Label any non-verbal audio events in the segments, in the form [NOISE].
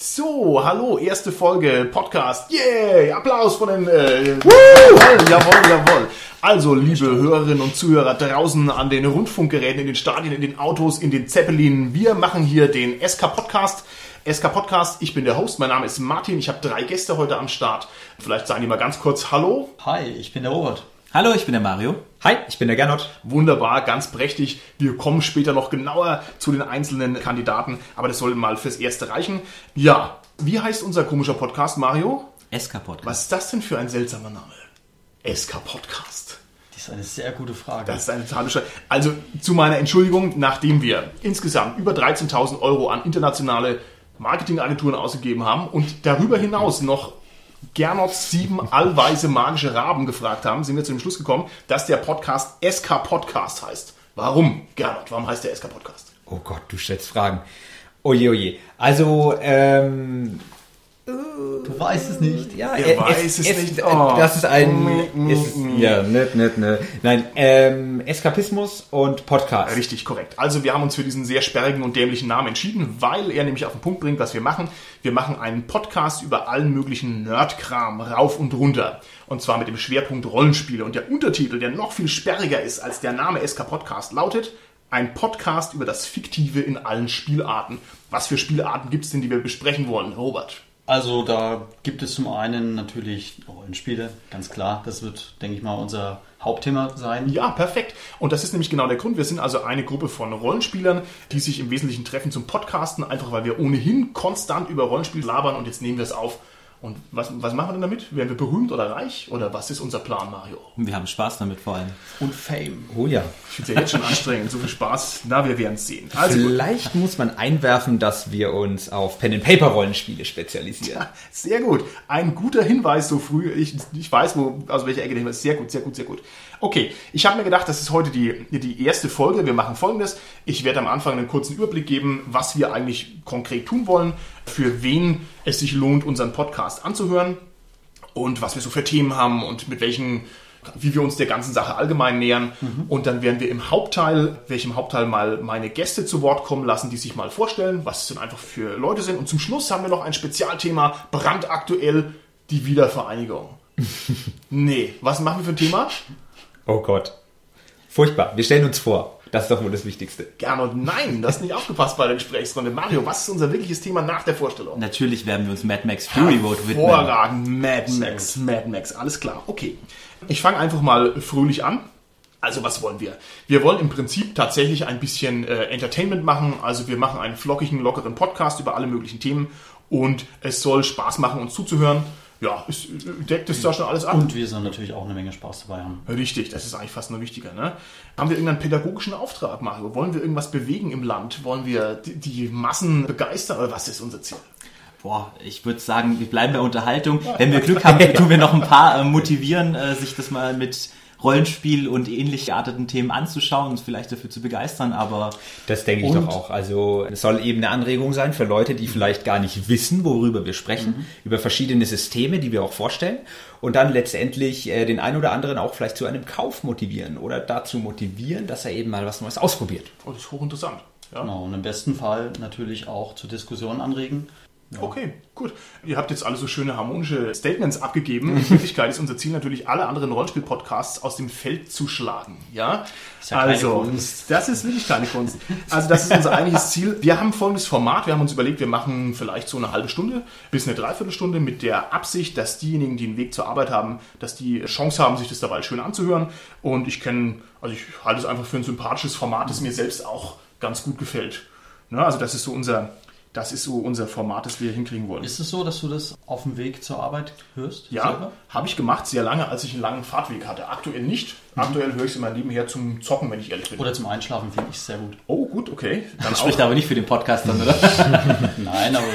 So, hallo, erste Folge Podcast. Yay! Applaus von den. Äh, jawohl, jawohl, jawohl. Also, liebe Hörerinnen und Zuhörer draußen an den Rundfunkgeräten, in den Stadien, in den Autos, in den Zeppelinen, wir machen hier den SK Podcast. SK Podcast, ich bin der Host, mein Name ist Martin, ich habe drei Gäste heute am Start. Vielleicht sagen die mal ganz kurz Hallo. Hi, ich bin der Robert. Hallo, ich bin der Mario. Hi, ich bin der Gernot. Wunderbar, ganz prächtig. Wir kommen später noch genauer zu den einzelnen Kandidaten, aber das soll mal fürs Erste reichen. Ja, wie heißt unser komischer Podcast, Mario? SK Podcast. Was ist das denn für ein seltsamer Name? SK Podcast. Das ist eine sehr gute Frage. Das ist eine totale Scheiße. Also zu meiner Entschuldigung, nachdem wir insgesamt über 13.000 Euro an internationale Marketingagenturen ausgegeben haben und darüber hinaus noch Gernots sieben allweise magische Raben gefragt haben, sind wir zu dem Schluss gekommen, dass der Podcast SK Podcast heißt. Warum, Gernot? Warum heißt der SK Podcast? Oh Gott, du stellst Fragen. Oje, oje. Also, ähm, Du weißt es nicht. Ja, Er äh, weiß es es, nicht. äh, Oh. Das ist ein. Mm, es ist, mm, ja, nett, nett, nett. Nein, ähm, Eskapismus und Podcast. Richtig, korrekt. Also wir haben uns für diesen sehr sperrigen und dämlichen Namen entschieden, weil er nämlich auf den Punkt bringt, was wir machen. Wir machen einen Podcast über allen möglichen Nerdkram rauf und runter. Und zwar mit dem Schwerpunkt Rollenspiele. Und der Untertitel, der noch viel sperriger ist als der Name SK Podcast, lautet ein Podcast über das Fiktive in allen Spielarten. Was für Spielarten gibt es denn, die wir besprechen wollen, Robert? Also da gibt es zum einen natürlich Rollenspiele, ganz klar. Das wird, denke ich mal, unser Hauptthema sein. Ja, perfekt. Und das ist nämlich genau der Grund. Wir sind also eine Gruppe von Rollenspielern, die sich im Wesentlichen treffen zum Podcasten, einfach weil wir ohnehin konstant über Rollenspiel labern und jetzt nehmen wir es auf. Und was, was machen wir denn damit? Werden wir berühmt oder reich? Oder was ist unser Plan, Mario? Wir haben Spaß damit vor allem. Und Fame. Oh ja. Ich finde es ja jetzt schon anstrengend. So viel Spaß. Na, wir werden es sehen. Also, gut. Vielleicht muss man einwerfen, dass wir uns auf Pen-and-Paper-Rollenspiele spezialisieren. Sehr gut. Ein guter Hinweis so früh. Ich, ich weiß, wo, aus welcher Ecke der Hinweis ist. Sehr gut, sehr gut, sehr gut. Okay, ich habe mir gedacht, das ist heute die, die erste Folge. Wir machen folgendes. Ich werde am Anfang einen kurzen Überblick geben, was wir eigentlich konkret tun wollen, für wen es sich lohnt, unseren Podcast anzuhören und was wir so für Themen haben und mit welchen, wie wir uns der ganzen Sache allgemein nähern. Und dann werden wir im Hauptteil, welchem Hauptteil mal meine Gäste zu Wort kommen lassen, die sich mal vorstellen, was es denn einfach für Leute sind. Und zum Schluss haben wir noch ein Spezialthema, brandaktuell, die Wiedervereinigung. [LAUGHS] nee, was machen wir für ein Thema? Oh Gott. Furchtbar. Wir stellen uns vor. Das ist doch wohl das Wichtigste. Gernot, nein, das ist nicht aufgepasst bei der Gesprächsrunde. Mario, was ist unser wirkliches Thema nach der Vorstellung? Natürlich werden wir uns Mad Max Fury Road widmen. Hervorragend, Mad Max, Mad Max, alles klar. Okay, ich fange einfach mal fröhlich an. Also was wollen wir? Wir wollen im Prinzip tatsächlich ein bisschen äh, Entertainment machen. Also wir machen einen flockigen, lockeren Podcast über alle möglichen Themen und es soll Spaß machen, uns zuzuhören. Ja, ist, deckt es da schon alles ab? Und wir sollen natürlich auch eine Menge Spaß dabei haben. Richtig, das ist eigentlich fast nur wichtiger. Ne? Haben wir irgendeinen pädagogischen Auftrag, Mario? Wollen wir irgendwas bewegen im Land? Wollen wir die, die Massen begeistern oder was ist unser Ziel? Boah, ich würde sagen, wir bleiben bei Unterhaltung. Wenn wir Glück haben, [LAUGHS] tun wir noch ein paar äh, motivieren, äh, sich das mal mit Rollenspiel und ähnlich gearteten Themen anzuschauen und vielleicht dafür zu begeistern, aber Das denke ich doch auch. Also es soll eben eine Anregung sein für Leute, die vielleicht gar nicht wissen, worüber wir sprechen, über verschiedene Systeme, die wir auch vorstellen und dann letztendlich äh, den einen oder anderen auch vielleicht zu einem Kauf motivieren oder dazu motivieren, dass er eben mal was Neues ausprobiert. Oh, das ist hochinteressant. Ja? Genau, und im besten Fall natürlich auch zur Diskussion anregen. Okay, gut. Ihr habt jetzt alle so schöne harmonische Statements abgegeben. In Wirklichkeit ist unser Ziel natürlich, alle anderen Rollenspiel-Podcasts aus dem Feld zu schlagen. Ja, Ist ja also das ist wirklich keine Kunst. Also das ist unser eigentliches Ziel. Wir haben folgendes Format. Wir haben uns überlegt, wir machen vielleicht so eine halbe Stunde bis eine Dreiviertelstunde mit der Absicht, dass diejenigen, die einen Weg zur Arbeit haben, dass die Chance haben, sich das dabei schön anzuhören. Und ich kenne, also ich halte es einfach für ein sympathisches Format, das mir selbst auch ganz gut gefällt. Ne, also das ist so unser das ist so unser Format, das wir hinkriegen wollen. Ist es so, dass du das auf dem Weg zur Arbeit hörst? ja, habe ich gemacht, sehr lange, als ich einen langen Fahrtweg hatte. Aktuell nicht. Aktuell höre ich es immer nebenher zum Zocken, wenn ich ehrlich bin. Oder zum Einschlafen finde ich es sehr gut. oh, gut, okay. Dann das spricht aber nicht für den Podcast dann, oder? [LAUGHS] Nein, aber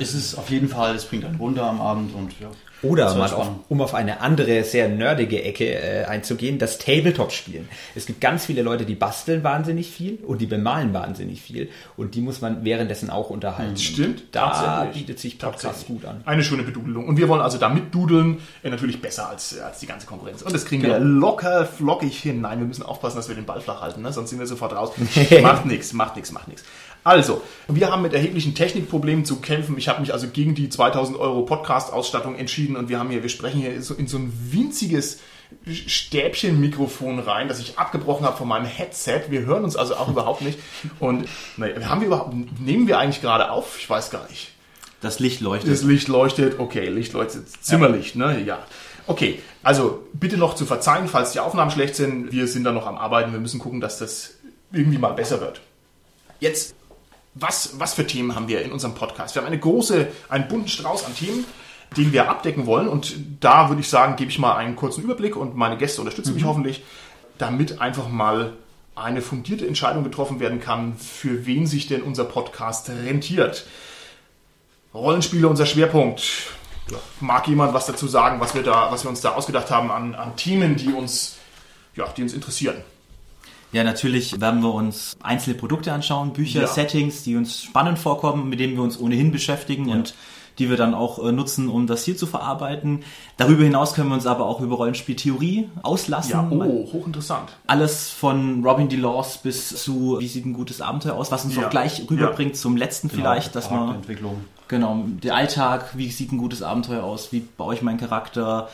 es ist es auf jeden Fall, es bringt einen runter am Abend und ja. Oder mal auf, um auf eine andere, sehr nerdige Ecke äh, einzugehen, das Tabletop-Spielen. Es gibt ganz viele Leute, die basteln wahnsinnig viel und die bemalen wahnsinnig viel und die muss man währenddessen auch unterhalten. Stimmt, Da tatsächlich. bietet sich Podcast gut an. Eine schöne Bedudelung. Und wir wollen also da mitdudeln, äh, natürlich besser als, als die ganze Konkurrenz. Und das kriegen wir Genau. locker, flockig hin. Nein, wir müssen aufpassen, dass wir den Ball flach halten, ne? sonst sind wir sofort raus. [LAUGHS] macht nichts, macht nichts, macht nichts. Also, wir haben mit erheblichen Technikproblemen zu kämpfen. Ich habe mich also gegen die 2000 Euro Podcast-Ausstattung entschieden und wir haben hier, wir sprechen hier so in so ein winziges Stäbchenmikrofon rein, das ich abgebrochen habe von meinem Headset. Wir hören uns also auch überhaupt nicht. Und naja, haben wir überhaupt, nehmen wir eigentlich gerade auf? Ich weiß gar nicht. Das Licht leuchtet. Das Licht leuchtet, okay, Licht leuchtet, Zimmerlicht, ne? Ja. Okay, also bitte noch zu verzeihen, falls die Aufnahmen schlecht sind. Wir sind da noch am Arbeiten. Wir müssen gucken, dass das irgendwie mal besser wird. Jetzt, was, was für Themen haben wir in unserem Podcast? Wir haben eine große, einen bunten Strauß an Themen, den wir abdecken wollen. Und da würde ich sagen, gebe ich mal einen kurzen Überblick und meine Gäste unterstützen mich hoffentlich, damit einfach mal eine fundierte Entscheidung getroffen werden kann, für wen sich denn unser Podcast rentiert. Rollenspiele unser Schwerpunkt. Ja, mag jemand was dazu sagen, was wir da, was wir uns da ausgedacht haben an, an Themen, die uns, ja, die uns interessieren? Ja, natürlich werden wir uns einzelne Produkte anschauen, Bücher, Ja. Settings, die uns spannend vorkommen, mit denen wir uns ohnehin beschäftigen und die wir dann auch äh, nutzen, um das hier zu verarbeiten. Darüber hinaus können wir uns aber auch über Rollenspieltheorie auslassen. Ja, oh, hochinteressant. Alles von Robin DeLaws bis zu Wie sieht ein gutes Abenteuer aus, was uns Ja. auch gleich rüberbringt zum letzten vielleicht, dass man Entwicklung. Genau, der Alltag, wie sieht ein gutes Abenteuer aus, wie baue ich meinen Charakter,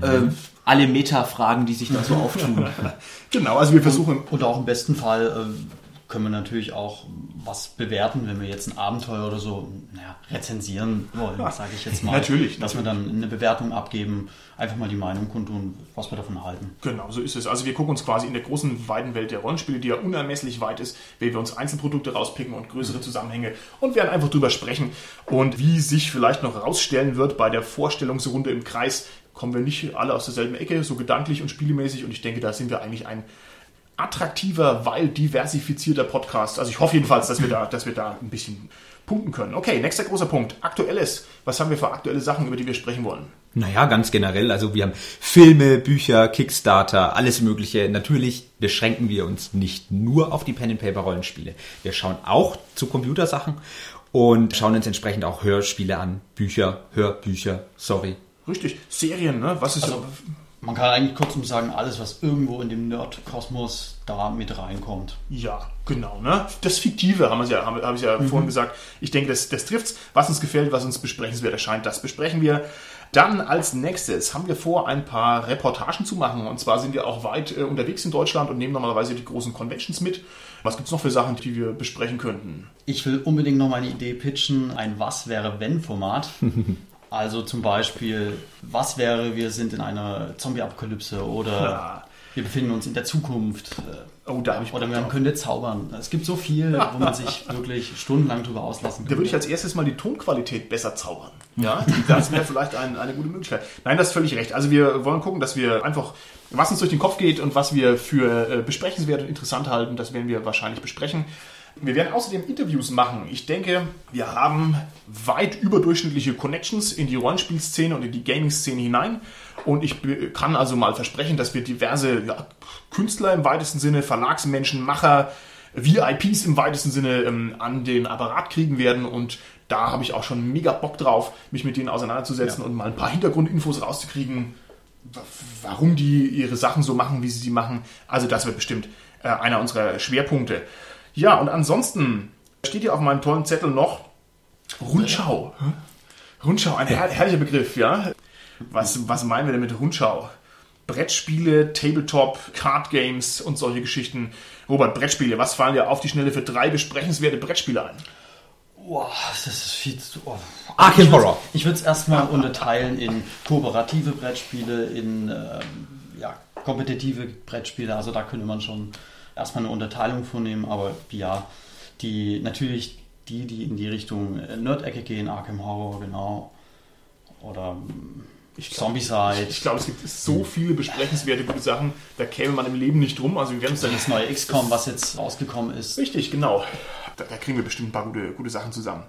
äh, alle Meta-Fragen, die sich da so auftun. [LAUGHS] Genau, also wir versuchen, Und auch im besten Fall äh, können wir natürlich auch was bewerten, wenn wir jetzt ein Abenteuer oder so naja, rezensieren wollen, sage ich jetzt mal. Natürlich, Dass wir dann eine Bewertung abgeben, einfach mal die Meinung kundtun, was wir davon halten. Genau, so ist es. Also wir gucken uns quasi in der großen, weiten Welt der Rollenspiele, die ja unermesslich weit ist, wählen wir uns Einzelprodukte rauspicken und größere Zusammenhänge und werden einfach drüber sprechen. Und wie sich vielleicht noch herausstellen wird bei der Vorstellungsrunde im Kreis, kommen wir nicht alle aus derselben Ecke, so gedanklich und spielemäßig. Und ich denke, da sind wir eigentlich ein attraktiver, weil diversifizierter Podcast. Also ich hoffe jedenfalls, dass wir da, dass wir da ein bisschen punkten können. Okay, nächster großer Punkt. Aktuelles. Was haben wir für aktuelle Sachen, über die wir sprechen wollen? Naja, ganz generell. Also wir haben Filme, Bücher, Kickstarter, alles Mögliche. Natürlich beschränken wir uns nicht nur auf die Pen-and-Paper-Rollenspiele. Wir schauen auch zu Computersachen und schauen uns entsprechend auch Hörspiele an. Bücher, Hörbücher, sorry. Richtig. Serien, ne? Was ist Also, man kann eigentlich kurzum sagen, alles, was irgendwo in dem Nerd-Kosmos da mit reinkommt. Ja, genau. Ne? Das Fiktive haben wir ja, habe hab ich ja Mhm. vorhin gesagt. Ich denke, das, das trifft's. Was uns gefällt, was uns besprechenswert erscheint, das besprechen wir. Dann als nächstes haben wir vor, ein paar Reportagen zu machen. Und zwar sind wir auch weit äh, unterwegs in Deutschland und nehmen normalerweise die großen Conventions mit. Was gibt's noch für Sachen, die wir besprechen könnten? Ich will unbedingt noch mal eine Idee pitchen, ein Was wäre wenn Format. [LAUGHS] Also zum Beispiel, was wäre, wir sind in einer Zombie-Apokalypse oder Ja. wir befinden uns in der Zukunft. äh, Oh, da habe ich Oder man könnte zaubern. Es gibt so viel, wo man sich [LAUGHS] wirklich stundenlang drüber auslassen Da kann. würde ich als erstes mal die Tonqualität besser zaubern. Ja, [LAUGHS] das wäre vielleicht ein, eine gute Möglichkeit. Nein, das ist völlig recht. Also wir wollen gucken, dass wir einfach, was uns durch den Kopf geht und was wir für äh, besprechenswert und interessant halten, das werden wir wahrscheinlich besprechen. Wir werden außerdem Interviews machen. Ich denke, wir haben weit überdurchschnittliche Connections in die Rollenspielszene und in die Gaming-Szene hinein. Und ich kann also mal versprechen, dass wir diverse ja, Künstler im weitesten Sinne, Verlagsmenschen, Macher, VIPs im weitesten Sinne ähm, an den Apparat kriegen werden. Und da habe ich auch schon mega Bock drauf, mich mit denen auseinanderzusetzen und mal ein paar Hintergrundinfos rauszukriegen, wa- warum die ihre Sachen so machen, wie sie sie machen. Also das wird bestimmt äh, einer unserer Schwerpunkte. Ja, und ansonsten steht hier auf meinem tollen Zettel noch Rundschau. Rundschau, ein her herrlicher Begriff, ja. Was, was meinen wir denn mit Rundschau? Brettspiele, Tabletop, Card Games und solche Geschichten. Robert, Brettspiele, was fallen dir auf die Schnelle für drei besprechenswerte Brettspiele ein? Boah, das ist viel zu. Oh. Arkham ich würd's- Horror. Ich würde es erstmal unterteilen in kooperative Brettspiele, in ähm, ja, kompetitive Brettspiele. Also da könnte man schon erstmal eine Unterteilung vornehmen, aber ja, die natürlich die, die in die Richtung äh, Nerd-Ecke gehen, Arkham Horror, genau. Oder ähm, Zombicide. Ich glaube, es gibt so viele besprechenswerte gute Sachen, da käme man im Leben nicht drum. Also wir werden uns da Das neue XCOM, was jetzt rausgekommen ist. Richtig, genau. Da, da kriegen wir bestimmt ein paar gute, gute Sachen zusammen.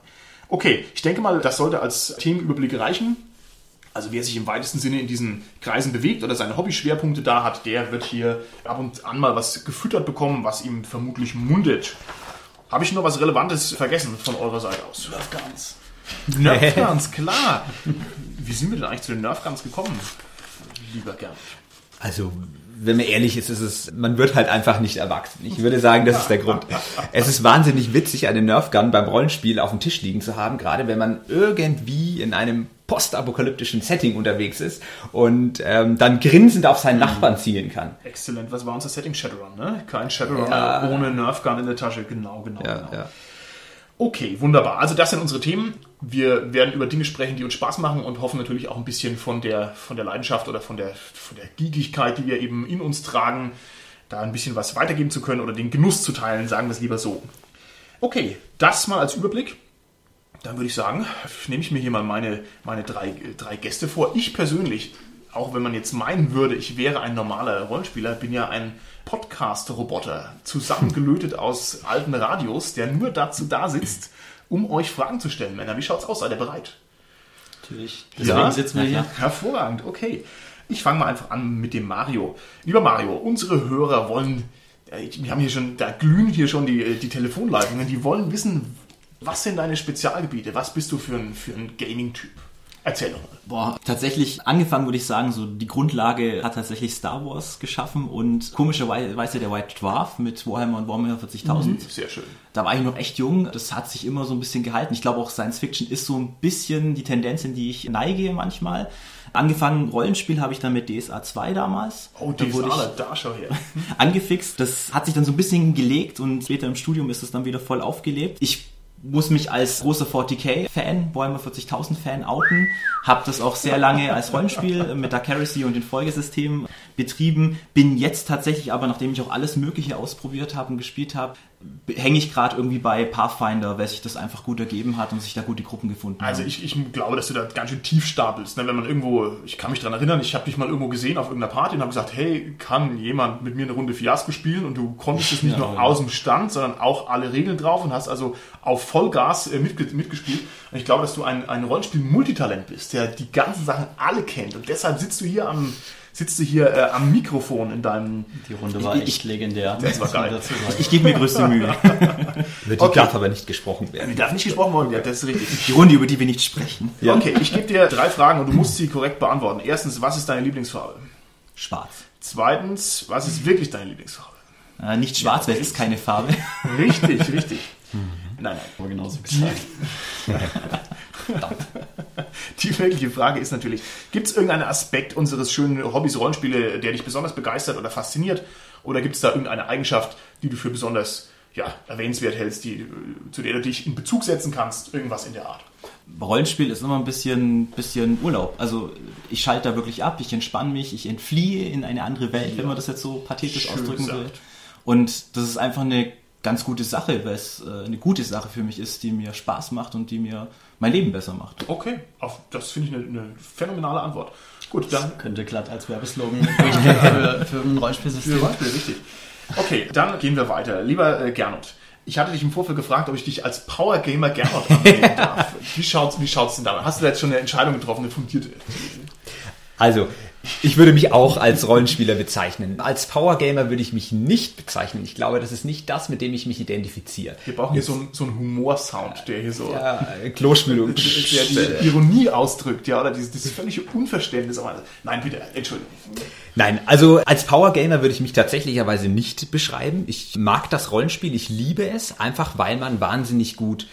Okay, ich denke mal, das sollte als Themenüberblick reichen. Also wer sich im weitesten Sinne in diesen Kreisen bewegt oder seine Hobbyschwerpunkte da hat, der wird hier ab und an mal was gefüttert bekommen, was ihm vermutlich mundet. Habe ich noch was Relevantes vergessen von eurer Seite aus? Nerfguns. Nerfguns, klar. Wie sind wir denn eigentlich zu den Nerfguns gekommen? Lieber Gern. Also wenn man ehrlich ist, ist es, man wird halt einfach nicht erwachsen. Ich würde sagen, das ist der Grund. Es ist wahnsinnig witzig, eine Nerf Gun beim Rollenspiel auf dem Tisch liegen zu haben, gerade wenn man irgendwie in einem postapokalyptischen Setting unterwegs ist und ähm, dann grinsend auf seinen Nachbarn zielen kann. Exzellent. Was war unser Setting? Shadowrun, ne? Kein Shadowrun Ja. ohne Nerf Gun in der Tasche. Genau, genau, Ja, genau. ja. Okay, wunderbar. Also das sind unsere Themen. Wir werden über Dinge sprechen, die uns Spaß machen und hoffen natürlich auch ein bisschen von der, von der Leidenschaft oder von der, von der Giegigkeit, die wir eben in uns tragen, da ein bisschen was weitergeben zu können oder den Genuss zu teilen, sagen wir es lieber so. Okay, das mal als Überblick. Dann würde ich sagen, nehme ich mir hier mal meine, meine drei, drei Gäste vor. Ich persönlich, auch wenn man jetzt meinen würde, ich wäre ein normaler Rollenspieler, bin ja ein Podcast-Roboter, zusammengelötet [LAUGHS] aus alten Radios, der nur dazu da sitzt, um euch Fragen zu stellen. Männer, wie schaut's aus? Seid ihr bereit? Natürlich. Deswegen Ja? sitzen wir hier. Hervorragend, okay. Ich fange mal einfach an mit dem Mario. Lieber Mario, unsere Hörer wollen, äh, wir haben hier schon, da glühen hier schon die, die Telefonleitungen, die wollen wissen, was sind deine Spezialgebiete? Was bist du für ein, für ein Gaming-Typ? Erzähl doch mal. Boah, tatsächlich angefangen würde ich sagen, so die Grundlage hat tatsächlich Star Wars geschaffen und komischerweise der White Dwarf mit Warhammer und Warhammer 40.000. Sehr schön. Da war ich noch echt jung, das hat sich immer so ein bisschen gehalten. Ich glaube auch Science Fiction ist so ein bisschen die Tendenz, in die ich neige manchmal. Angefangen Rollenspiel habe ich dann mit DSA 2 damals. Oh, da die wurde ich Saale, da schau her. [LAUGHS] angefixt. Das hat sich dann so ein bisschen gelegt und später im Studium ist es dann wieder voll aufgelebt. Ich muss mich als großer 40k-Fan, Warhammer 40.000-Fan outen. Habe das auch sehr lange als Rollenspiel mit Dark Heresy und den Folgesystemen betrieben. Bin jetzt tatsächlich aber, nachdem ich auch alles Mögliche ausprobiert habe und gespielt habe, hänge ich gerade irgendwie bei Pathfinder, weil sich das einfach gut ergeben hat und sich da gute Gruppen gefunden Also haben. ich, ich glaube, dass du da ganz schön tief stapelst. Ne? Wenn man irgendwo, ich kann mich daran erinnern, ich habe dich mal irgendwo gesehen auf irgendeiner Party und habe gesagt, hey, kann jemand mit mir eine Runde Fiasco spielen? Und du konntest es nicht Ja, nur ja. aus dem Stand, sondern auch alle Regeln drauf und hast also auf Vollgas äh, mitge mitgespielt. Und ich glaube, dass du ein, ein Rollenspiel-Multitalent bist, der die ganzen Sachen alle kennt. Und deshalb sitzt du hier am, sitzt du hier äh, am Mikrofon in deinem... Die Runde war Ich- echt legendär. Das war geil. dazu sagen. Ich gebe mir größte Mühe. [LAUGHS] Über die Okay. darf aber nicht gesprochen werden. Die darf nicht gesprochen worden, ja, das ist richtig. Die Runde, über die wir nicht sprechen. Okay, ich gebe dir drei Fragen und du musst sie korrekt beantworten. Erstens, was ist deine Lieblingsfarbe? Schwarz. Zweitens, was ist wirklich deine Lieblingsfarbe? Äh, nicht schwarz, weil es ist keine Farbe. Richtig, richtig. Nein, nein. Aber genauso gesagt. [LAUGHS] Die wirkliche Frage ist natürlich, gibt es irgendeinen Aspekt unseres schönen Hobbys Rollenspiele, der dich besonders begeistert oder fasziniert? Oder gibt es da irgendeine Eigenschaft, die du für besonders ja, erwähnenswert hältst, die, zu der du dich in Bezug setzen kannst? Irgendwas in der Art. Rollenspiel ist immer ein bisschen, bisschen Urlaub. Also ich schalte da wirklich ab, ich entspanne mich, ich entfliehe in eine andere Welt, wenn man das jetzt so pathetisch Schön ausdrücken will. gesagt. Und das ist einfach eine ganz gute Sache, weil es äh, eine gute Sache für mich ist, die mir Spaß macht und die mir mein Leben besser macht. Okay, auf, das finde ich eine, eine phänomenale Antwort. Gut, dann Könnte glatt als Werbeslogan [LAUGHS] für, für ein Rollenspielsystem. Beispiel, richtig. Okay, dann gehen wir weiter. Lieber äh, Gernot, ich hatte dich im Vorfeld gefragt, ob ich dich als Power Gamer Gernot annehmen [LAUGHS] darf. Wie schaut's, wie schaut's denn da? aus? Hast du da jetzt schon eine Entscheidung getroffen, eine fundierte? Also, ich würde mich auch als Rollenspieler bezeichnen. Als Powergamer würde ich mich nicht bezeichnen. Ich glaube, das ist nicht das, mit dem ich mich identifiziere. Wir brauchen hier so einen, so einen Humorsound, der hier so Ja, Klospülung. [LAUGHS] der die Ironie ausdrückt, ja, oder dieses, dieses völlige Unverständnis. Aber, nein, bitte, Entschuldigung. Nein, also als Powergamer würde ich mich tatsächlicherweise nicht beschreiben. Ich mag das Rollenspiel, ich liebe es, einfach weil man wahnsinnig gut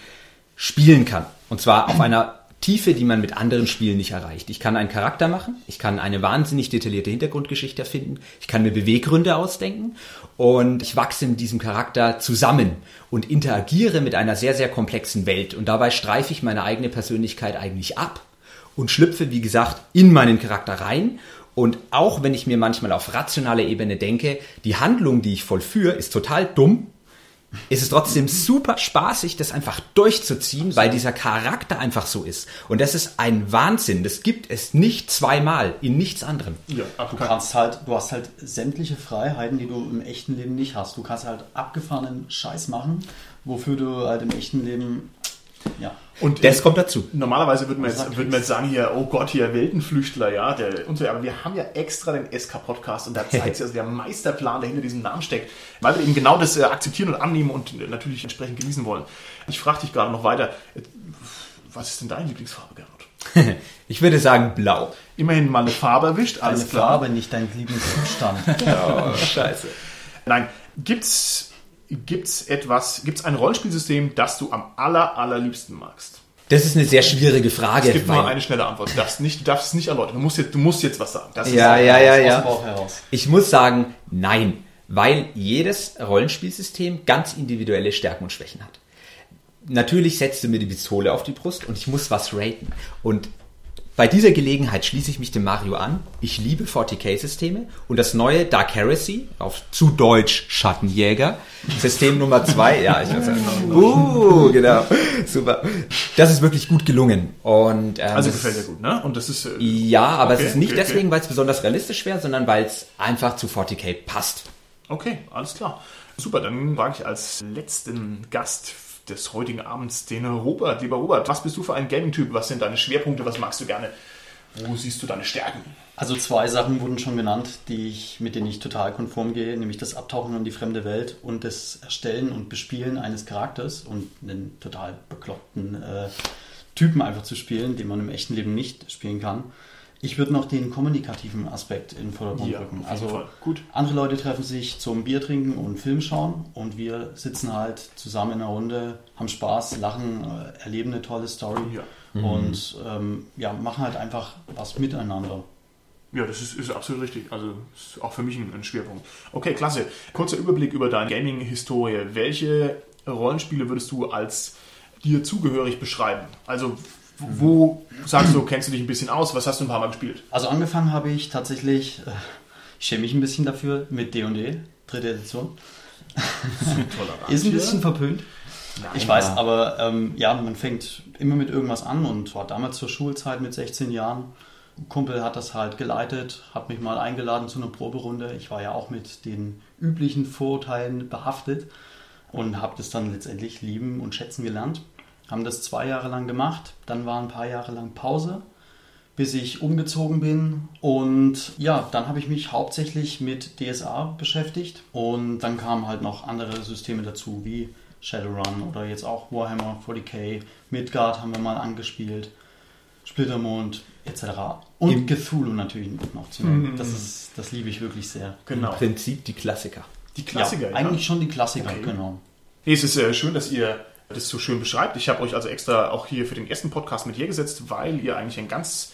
spielen kann. Und zwar auf einer Tiefe, die man mit anderen Spielen nicht erreicht. Ich kann einen Charakter machen, ich kann eine wahnsinnig detaillierte Hintergrundgeschichte erfinden, ich kann mir Beweggründe ausdenken und ich wachse mit diesem Charakter zusammen und interagiere mit einer sehr, sehr komplexen Welt. Und dabei streife ich meine eigene Persönlichkeit eigentlich ab und schlüpfe, wie gesagt, in meinen Charakter rein. Und auch wenn ich mir manchmal auf rationaler Ebene denke, die Handlung, die ich vollführe, ist total dumm, ist es trotzdem super spaßig, das einfach durchzuziehen, weil dieser Charakter einfach so ist. Und das ist ein Wahnsinn. Das gibt es nicht zweimal in nichts anderem. Ja, Du absolut. kannst halt, du hast halt sämtliche Freiheiten, die du im echten Leben nicht hast. Du kannst halt abgefahrenen Scheiß machen, wofür du halt im echten Leben, ja. Und Das kommt dazu. Normalerweise würden wir, jetzt, würden wir jetzt sagen hier, oh Gott, hier Weltenflüchtler, ja, der, und so, aber wir haben ja extra den SK-Podcast und da [LAUGHS] zeigt sich also der Meisterplan, der hinter diesem Namen steckt, weil wir eben genau das äh, akzeptieren und annehmen und äh, natürlich entsprechend genießen wollen. Ich frage dich gerade noch weiter, äh, was ist denn deine Lieblingsfarbe, Gernot? [LAUGHS] Ich würde sagen blau. Immerhin mal eine Farbe erwischt, Deine alles klar. Farbe, nicht dein Lieblingszustand. [LAUGHS] Oh, scheiße. Nein, gibt's gibt's etwas, gibt's ein Rollenspielsystem, das du am aller allerliebsten magst? Das ist eine sehr schwierige Frage. Es gibt nur eine schnelle Antwort. Du darfst, nicht, du darfst es nicht erläutern. Du musst jetzt, du musst jetzt was sagen. Das ist- ja, ja, ja, ja. Ich muss sagen, nein, weil jedes Rollenspielsystem ganz individuelle Stärken und Schwächen hat. Natürlich setzt du mir die Pistole auf die Brust und ich muss was raten. Und bei dieser Gelegenheit schließe ich mich dem Mario an. Ich liebe 40k-Systeme und das neue Dark Heresy, auf zu Deutsch Schattenjäger, System Nummer zwei. ja, ich weiß ja. Uh, genau, super. Das ist wirklich gut gelungen. Und, ähm, Also gefällt dir gut, ne? Und das ist. äh, Ja, aber Okay, es ist nicht okay, okay. deswegen, weil es besonders realistisch wäre, sondern weil es einfach zu 40k passt. Okay, alles klar. Super, dann frage ich als letzten Gast des heutigen Abends den Robert. Lieber Robert, was bist du für ein Gaming-Typ? Was sind deine Schwerpunkte? Was magst du gerne? Wo siehst du deine Stärken? Also zwei Sachen wurden schon genannt, die ich, mit denen ich total konform gehe, nämlich das Abtauchen in die fremde Welt und das Erstellen und Bespielen eines Charakters und einen total bekloppten äh, Typen einfach zu spielen, den man im echten Leben nicht spielen kann. Ich würde noch den kommunikativen Aspekt in den Vordergrund Ja, rücken. Also andere Leute treffen sich zum Bier trinken und Film schauen und wir sitzen halt zusammen in einer Runde, haben Spaß, lachen, äh, erleben eine tolle Story Ja. und ähm, ja, machen halt einfach was miteinander. Ja, das ist, ist absolut richtig. Also ist auch für mich ein, ein Schwerpunkt. Okay, klasse. Kurzer Überblick über deine Gaming-Historie. Welche Rollenspiele würdest du als dir zugehörig beschreiben? Also wo sagst du, kennst du dich ein bisschen aus? Was hast du ein paar Mal gespielt? Also angefangen habe ich tatsächlich, äh, ich schäme mich ein bisschen dafür, mit D&D, dritte Edition. [LAUGHS] Ist ein bisschen verpönt. ich weiß, aber ähm, ja, man fängt immer mit irgendwas an und war damals zur Schulzeit mit 16 Jahren. Ein Kumpel hat das halt geleitet, hat mich mal eingeladen zu einer Proberunde. Ich war ja auch mit den üblichen Vorurteilen behaftet und habe das dann letztendlich lieben und schätzen gelernt. Haben das zwei Jahre lang gemacht, dann war ein paar Jahre lang Pause bis ich umgezogen bin. Und ja, dann habe ich mich hauptsächlich mit DSA beschäftigt. Und dann kamen halt noch andere Systeme dazu, wie Shadowrun oder jetzt auch Warhammer 40k. Midgard haben wir mal angespielt, Splittermond etc. Und Im- Cthulhu natürlich noch zu nennen. Das, ist, das liebe ich wirklich sehr. Genau. Im Prinzip die Klassiker. Die Klassiker. ja, eigentlich schon die Klassiker, Okay. genau. Nee, es ist äh, schön, dass ihr das so schön beschreibt. Ich habe euch also extra auch hier für den ersten Podcast mit hier gesetzt, weil ihr eigentlich in ganz,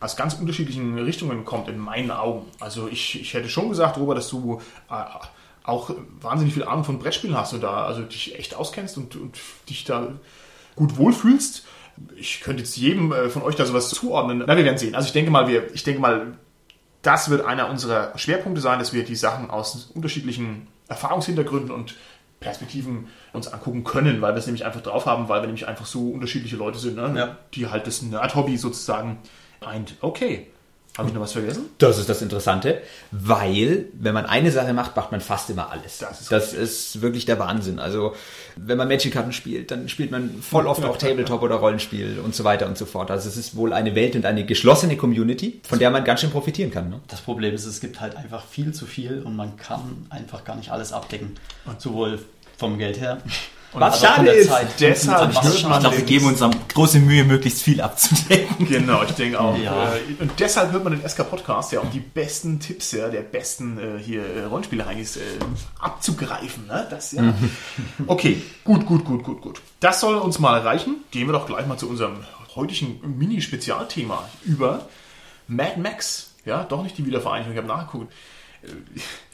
aus ganz unterschiedlichen Richtungen kommt, in meinen Augen. Also ich, ich hätte schon gesagt, Robert, dass du äh, auch wahnsinnig viel Ahnung von Brettspielen hast und da also dich echt auskennst und, und dich da gut wohlfühlst. Ich könnte jetzt jedem äh, von euch da sowas zuordnen. Na, wir werden sehen. Also ich denke mal, wir, ich denke mal, das wird einer unserer Schwerpunkte sein, dass wir die Sachen aus unterschiedlichen Erfahrungshintergründen und Perspektiven uns angucken können, weil wir es nämlich einfach drauf haben, weil wir nämlich einfach so unterschiedliche Leute sind, ne? Ja. die halt das Nerd-Hobby sozusagen eint. Okay. Habe ich noch was vergessen? Das ist das Interessante, weil wenn man eine Sache macht, macht man fast immer alles. Das ist das ist wirklich der Wahnsinn. Also wenn man Magic-Karten spielt, dann spielt man voll oft auch Tabletop oder Rollenspiel und so weiter und so fort. Also es ist wohl eine Welt und eine geschlossene Community, von der man ganz schön profitieren kann. Ne? Das Problem ist, es gibt halt einfach viel zu viel und man kann einfach gar nicht alles abdecken. Sowohl vom Geld her, Was aber von schade ist. Deshalb Was hört man Ich glaube, wir geben uns am- große Mühe, möglichst viel abzudecken. Genau, ich denke auch. Ja. Äh, Und deshalb hört man den SK-Podcast, ja, um die besten Tipps ja, der besten äh, hier äh, Rollenspiele-Heinis äh, abzugreifen. Ne? Das, ja. [LAUGHS] Okay, gut, gut, gut, gut, gut. Das soll uns mal reichen. Gehen wir doch gleich mal zu unserem heutigen Mini-Spezialthema über Mad Max. Ja, doch nicht die Wiedervereinigung, ich habe nachgeguckt.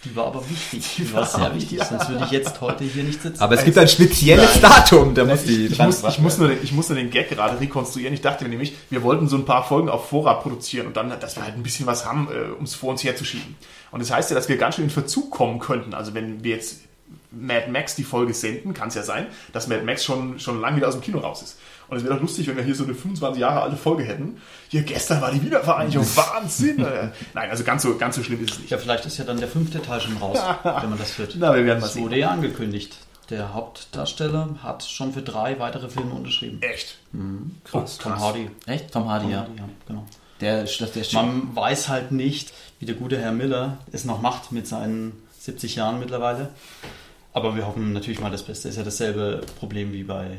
Die war aber wichtig. Die Die war sehr wichtig, ja. sonst würde ich jetzt heute hier nicht sitzen. Aber es gibt ein spezielles Datum, da muss die Ich muss, ich, muss nur den, ich muss nur den Gag gerade rekonstruieren. Ich dachte mir nämlich, wir wollten so ein paar Folgen auf Vorrat produzieren und dann, dass wir halt ein bisschen was haben, äh, um es vor uns herzuschieben. Und das heißt ja, dass wir ganz schön in Verzug kommen könnten. Also wenn wir jetzt Mad Max die Folge senden, kann es ja sein, dass Mad Max schon, schon lange wieder aus dem Kino raus ist. Und es wäre doch lustig, wenn wir hier so eine 25 Jahre alte Folge hätten. Hier, gestern war die Wiedervereinigung. [LAUGHS] Wahnsinn! Nein, also ganz so, ganz so schlimm ist es nicht. ja, vielleicht ist ja dann der fünfte Teil schon raus, [LAUGHS] wenn man das hört. Na, wir werden mal Das sehen. wurde ja angekündigt. Der Hauptdarsteller hat schon für drei weitere Filme unterschrieben. Echt? Krass. Tom Hardy. Echt? Tom Hardy, ja. ja, genau. Der, das, der Man weiß halt nicht, wie der gute Herr Miller es noch macht mit seinen 70 Jahren mittlerweile. Aber wir hoffen natürlich mal das Beste. Ist ja dasselbe Problem wie bei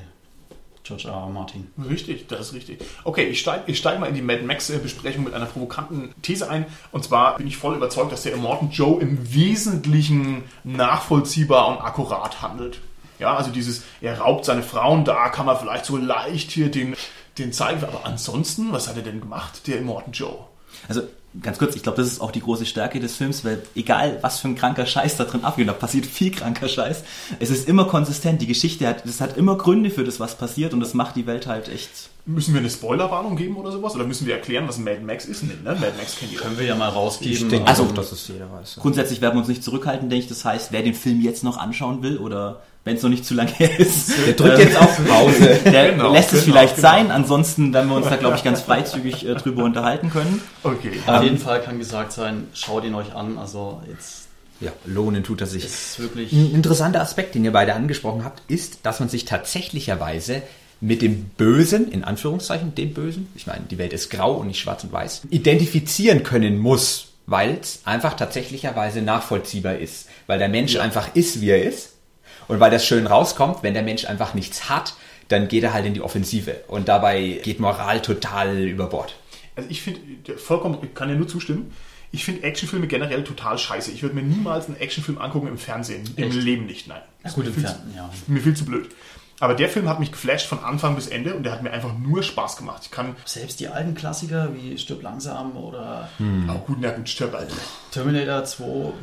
George R. R. Martin. Richtig, das ist richtig. Okay, ich steige ich steig mal in die Mad Max-Besprechung mit einer provokanten These ein. Und zwar bin ich voll überzeugt, dass der Immortan Joe im Wesentlichen nachvollziehbar und akkurat handelt. Ja, also dieses, er raubt seine Frauen, da kann man vielleicht so leicht hier den, den zeigen. Aber ansonsten, was hat er denn gemacht, der Immortan Joe? Also ganz kurz, ich glaube, das ist auch die große Stärke des Films, weil egal was für ein kranker Scheiß da drin abgeht, da passiert viel kranker Scheiß. Es ist immer konsistent, die Geschichte hat, das hat immer Gründe für das, was passiert und das macht die Welt halt echt. Müssen wir eine Spoilerwarnung geben oder sowas? Oder müssen wir erklären, was Mad Max ist? Nee, ne? Mad Max kennt ihr. Können wir ja mal rausgeben. denke Also- auch, dass es jeder weiß. Grundsätzlich werden wir uns nicht zurückhalten, denke ich. Das heißt, wer den Film jetzt noch anschauen will oder wenn es noch nicht zu lange her ist, Der drückt jetzt auf Pause. der Genau, lässt es genau, vielleicht genau. sein. Ansonsten werden wir uns da, glaube ich, ganz freizügig äh, drüber unterhalten können. Okay. Auf jeden Fall kann gesagt sein, schaut ihn euch an. Also jetzt Ja, lohnen tut er sich. ist wirklich. Ein interessanter Aspekt, den ihr beide angesprochen habt, ist, dass man sich tatsächlicherweise mit dem Bösen, in Anführungszeichen dem Bösen, ich meine, die Welt ist grau und nicht schwarz und weiß, identifizieren können muss, weil es einfach tatsächlicherweise nachvollziehbar ist. Weil der Mensch einfach ist, wie er ist. Und weil das schön rauskommt, wenn der Mensch einfach nichts hat, dann geht er halt in die Offensive. Und dabei geht Moral total über Bord. Also ich finde, vollkommen, ich kann dir nur zustimmen. Ich finde Actionfilme generell total scheiße. Ich würde mir niemals einen Actionfilm angucken im Fernsehen. Im Echt? Leben nicht, nein. Ja, gut, im Viel zu- Fernsehen, ja. Mir viel zu blöd. Aber der Film hat mich geflasht von Anfang bis Ende und der hat mir einfach nur Spaß gemacht. Ich kann Selbst die alten Klassiker wie Stirb langsam oder auch gut, na gut, stirb, Alter. Terminator 2,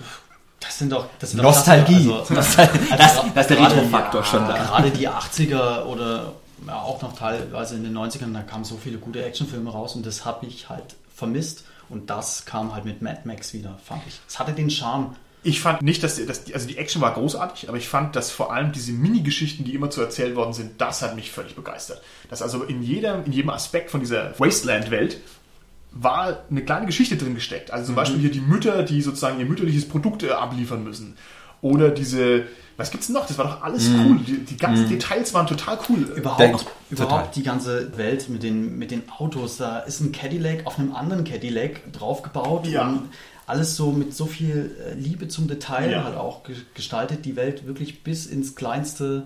das sind doch. Das sind doch Nostalgie. Klassiker. Das, das, das ist der gerade- Retro-Faktor schon da. Gerade die 80er oder ja, auch noch teilweise in den 90ern, da kamen so viele gute Actionfilme raus und das habe ich halt vermisst. Und das kam halt mit Mad Max wieder, fand ich. Es hatte den Charme. Ich fand nicht, dass, dass die, also die Action war großartig, aber ich fand, dass vor allem diese Mini-Geschichten, die immer zu erzählt worden sind, das hat mich völlig begeistert. Dass also in jedem, in jedem Aspekt von dieser Wasteland-Welt war eine kleine Geschichte drin gesteckt. Also zum Beispiel hier die Mütter, die sozusagen ihr mütterliches Produkt äh, abliefern müssen. Oder diese, was gibt's denn noch? Das war doch alles cool. Die, die ganzen Details waren total cool. Überhaupt, Denk- überhaupt total. die ganze Welt mit den, mit den Autos. Da ist ein Cadillac auf einem anderen Cadillac draufgebaut Ja. und alles so mit so viel äh, Liebe zum Detail Ja. halt auch ge- gestaltet, die Welt wirklich bis ins kleinste.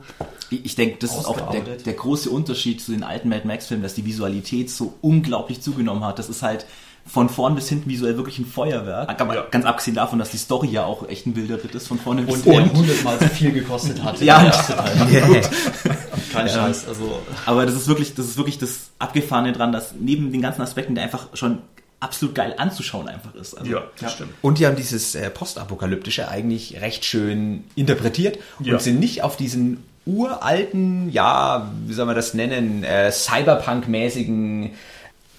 Ich denke, das ist auch der, der große Unterschied zu den alten Mad Max-Filmen, dass die Visualität so unglaublich zugenommen hat. Das ist halt von vorn bis hinten visuell wirklich ein Feuerwerk. Aber Ja. Ganz abgesehen davon, dass die Story ja auch echt ein wilder Ritt ist von vorne bis Und, hinten. der hundertmal so viel gekostet hat. [LAUGHS] Ja, der und- erste Teil. Kein Scheiß. Also, Aber das ist wirklich, das ist wirklich das Abgefahrene dran, dass neben den ganzen Aspekten der einfach schon absolut geil anzuschauen einfach ist. Also, Ja, das stimmt. Und die haben dieses äh, Postapokalyptische eigentlich recht schön interpretiert und Ja. sind nicht auf diesen uralten, ja, wie soll man das nennen, äh, Cyberpunk-mäßigen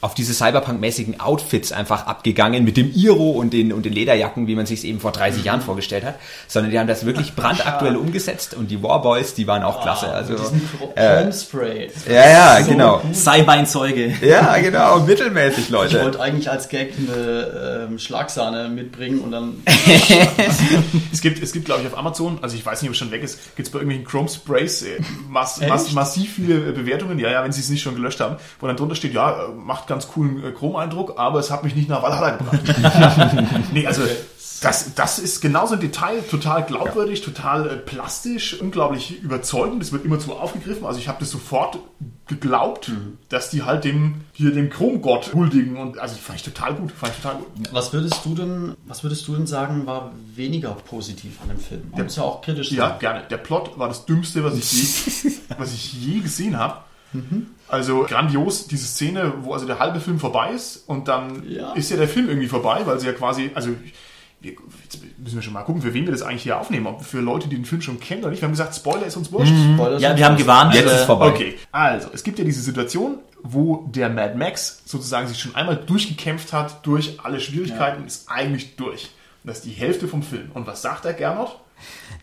auf diese Cyberpunk-mäßigen Outfits einfach abgegangen mit dem Iro und den, und den Lederjacken, wie man sich es eben vor 30 Jahren vorgestellt hat, sondern die haben das wirklich brandaktuell umgesetzt und die Warboys, die waren auch klasse. Also, äh, Spray. ja, ja, So genau. gut. Sei mein Zeuge. Ja, genau, mittelmäßig, Ich Leute. wollte eigentlich als Gag eine ähm, Schlagsahne mitbringen und dann [LAUGHS] Es gibt, es gibt glaube ich, auf Amazon, also ich weiß nicht, ob es schon weg ist, gibt es bei irgendwelchen Chrome Sprays äh, mass, mass, massiv viele Bewertungen, ja, ja, wenn sie es nicht schon gelöscht haben, wo dann drunter steht, ja, äh, macht ganz coolen äh, Chrome-Eindruck, aber es hat mich nicht nach Valhalla gebracht. [LAUGHS] nee, also das, das ist genauso ein Detail, total glaubwürdig, total äh, plastisch, unglaublich überzeugend. Es wird immer zu aufgegriffen. Also ich habe das sofort geglaubt, dass die halt dem hier dem Chromgott huldigen und also fand ich total gut, fand ich total gut. Was würdest du denn, was würdest du denn sagen, war weniger positiv an dem Film? Man muss ja auch kritisch sein. Ja, gerne. Der Plot war das Dümmste, was ich je, was ich je gesehen habe. Also grandios, diese Szene, wo also der halbe Film vorbei ist und dann Ja. ist ja der Film irgendwie vorbei, weil sie ja quasi, also wir, jetzt müssen wir schon mal gucken, für wen wir das eigentlich hier aufnehmen. Ob für Leute, die den Film schon kennen oder nicht. Wir haben gesagt, Spoiler ist uns wurscht. Spoiler Ja, wir haben gewarnt. Jetzt ist äh, vorbei. Okay, also es gibt ja diese Situation, wo der Mad Max sozusagen sich schon einmal durchgekämpft hat durch alle Schwierigkeiten und ist eigentlich durch. Und das ist die Hälfte vom Film. Und was sagt der Gernot?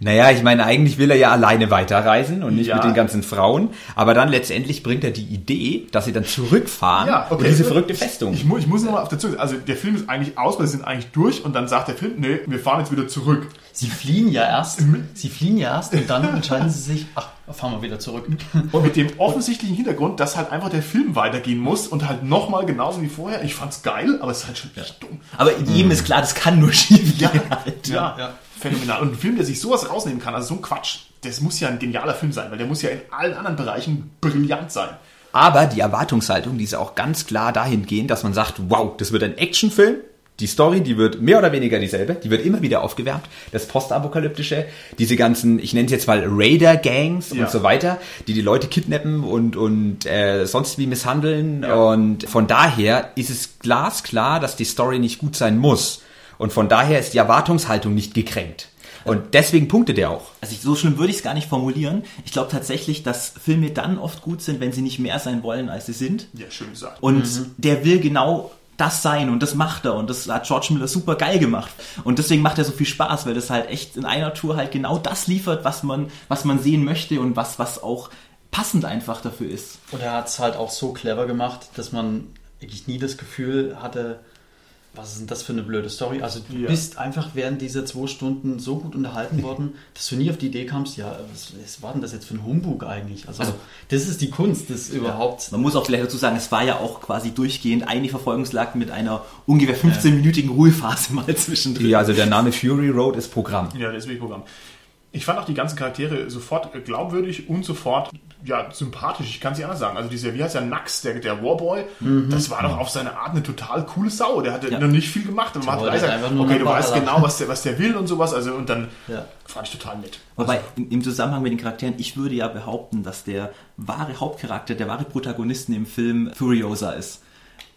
Naja, ich meine, eigentlich will er ja alleine weiterreisen und nicht Ja. mit den ganzen Frauen. Aber dann letztendlich bringt er die Idee, dass sie dann zurückfahren Ja, okay. und diese verrückte Festung. Ich, mu ich muss nochmal auf dazu. Also der Film ist eigentlich aus, weil sie sind eigentlich durch und dann sagt der Film, nee, wir fahren jetzt wieder zurück. Sie fliehen ja erst, sie fliehen ja erst und dann entscheiden sie sich, ach, fahren wir wieder zurück. Und mit dem offensichtlichen Hintergrund, dass halt einfach der Film weitergehen muss und halt nochmal genauso wie vorher. Ich fand's geil, aber es ist halt schon echt dumm. Aber jedem ist klar, das kann nur schief gehen. halt. Ja, ja. Phänomenal. Und ein Film, der sich sowas rausnehmen kann, also so ein Quatsch, das muss ja ein genialer Film sein, weil der muss ja in allen anderen Bereichen brillant sein. Aber die Erwartungshaltung, die ist auch ganz klar dahingehend, dass man sagt, wow, das wird ein Actionfilm. Die Story, die wird mehr oder weniger dieselbe, die wird immer wieder aufgewärmt. Das Postapokalyptische, diese ganzen, ich nenne es jetzt mal Raider-Gangs Ja. und so weiter, die die Leute kidnappen und, und äh, sonst wie misshandeln. Ja. Und von daher ist es glasklar, dass die Story nicht gut sein muss. Und von daher ist die Erwartungshaltung nicht gekränkt. Und deswegen punktet er auch. Also ich, so schlimm würde ich es gar nicht formulieren. Ich glaube tatsächlich, dass Filme dann oft gut sind, wenn sie nicht mehr sein wollen, als sie sind. Ja, schön gesagt. Und der will genau das sein und das macht er und das hat George Miller super geil gemacht. Und deswegen macht er so viel Spaß, weil das halt echt in einer Tour halt genau das liefert, was man, was man sehen möchte und was, was auch passend einfach dafür ist. Und er hat es halt auch so clever gemacht, dass man eigentlich nie das Gefühl hatte, was ist denn das für eine blöde Story? Also du Ja. bist einfach während dieser zwei Stunden so gut unterhalten worden, dass du nie auf die Idee kamst, ja, was, was war denn das jetzt für ein Humbug eigentlich? Also, das ist die Kunst, das überhaupt. Man muss auch vielleicht dazu sagen, es war ja auch quasi durchgehend eine Verfolgungsjagd mit einer ungefähr 15-minütigen Ruhephase [LAUGHS] mal zwischendrin. Ja, also der Name Fury Road ist Programm. Ja, das ist Programm. Ich fand auch die ganzen Charaktere sofort glaubwürdig und sofort ja, sympathisch. Ich kann es nicht anders sagen. Also dieser, wie heißt der, Nax, der, der Warboy, das war doch auf seine Art eine total coole Sau. Der hatte Ja. noch nicht viel gemacht. Und man hat gesagt, okay, du weißt genau, was der, was der will und sowas. Also und dann Ja. fand ich total nett. Wobei, im, im Zusammenhang mit den Charakteren, ich würde ja behaupten, dass der wahre Hauptcharakter, der wahre Protagonisten im Film Furiosa ist.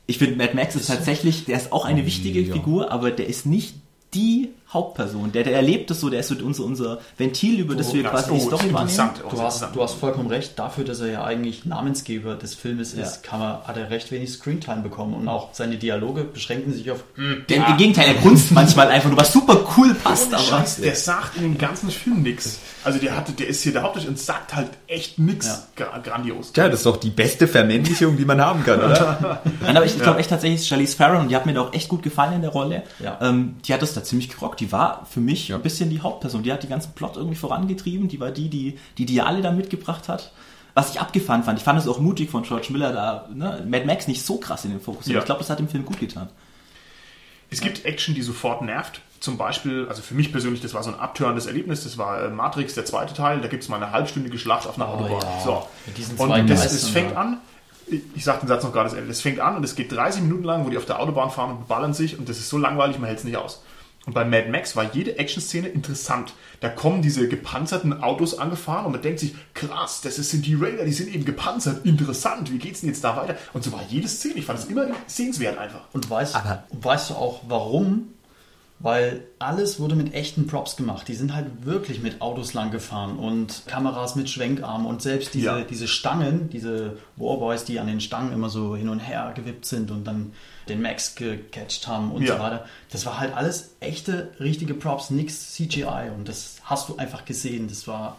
Ich finde, Mad Max ist tatsächlich, der ist auch eine wichtige Ja. Figur, aber der ist nicht die Hauptperson. Der, der erlebt es so, der ist so unser, unser Ventil, über das wir Ja, quasi oh, die Story wahrnehmen. interessant. Oh, Du hast, du hast vollkommen recht, dafür, dass er ja eigentlich Namensgeber des Filmes ist, Ja. kann man, hat er recht wenig Screentime bekommen und auch seine Dialoge beschränken sich auf Der, Im Gegenteil, der Kunst manchmal einfach nur was super cool passt, Ohne aber Scheiß, der sagt in dem ganzen Film nix. Also der hatte, der ist hier der Hauptdarsteller und sagt halt echt nix gra grandios. Tja, das ist doch die beste Vermännlichung, die man haben kann, oder? [LAUGHS] Nein, aber ich glaube echt tatsächlich, ist Charlize Theron, und die hat mir da auch echt gut gefallen in der Rolle. Ja. Ähm, die hat das da ziemlich gerockt. Die war für mich Ja. ein bisschen die Hauptperson. Die hat die ganzen Plot irgendwie vorangetrieben. Die war die, die die Diale da mitgebracht hat. Was ich abgefahren fand, ich fand es auch mutig von George Miller, da ne, Mad Max nicht so krass in den Fokus. Ja. Ich glaube, das hat dem Film gut getan. Es gibt Action, die sofort nervt. Zum Beispiel, also für mich persönlich, das war so ein abtörendes Erlebnis. Das war äh, Matrix, der zweite Teil. Da gibt es mal eine halbstündige Schlacht auf einer Autobahn. ja. So. Und das, es fängt an. Ich ich sag den Satz noch gerade. Es fängt an und es geht 30 Minuten lang, wo die auf der Autobahn fahren und ballern sich und das ist so langweilig, man hält es nicht aus. Und bei Mad Max war jede Action-Szene interessant. Da kommen diese gepanzerten Autos angefahren und man denkt sich, krass, das sind die Raider, die sind eben gepanzert, interessant, wie geht's denn jetzt da weiter? Und so war jede Szene. Ich fand es immer sehenswert einfach. Und weißt, Aber- und weißt du auch warum? Weil alles wurde mit echten Props gemacht. Die sind halt wirklich mit Autos lang gefahren und Kameras mit Schwenkarm und selbst diese, Ja. diese Stangen, diese Warboys, die an den Stangen immer so hin und her gewippt sind und dann den Max gecatcht haben und Ja. so weiter. Das war halt alles echte, richtige Props, nix CGI und das hast du einfach gesehen. Das war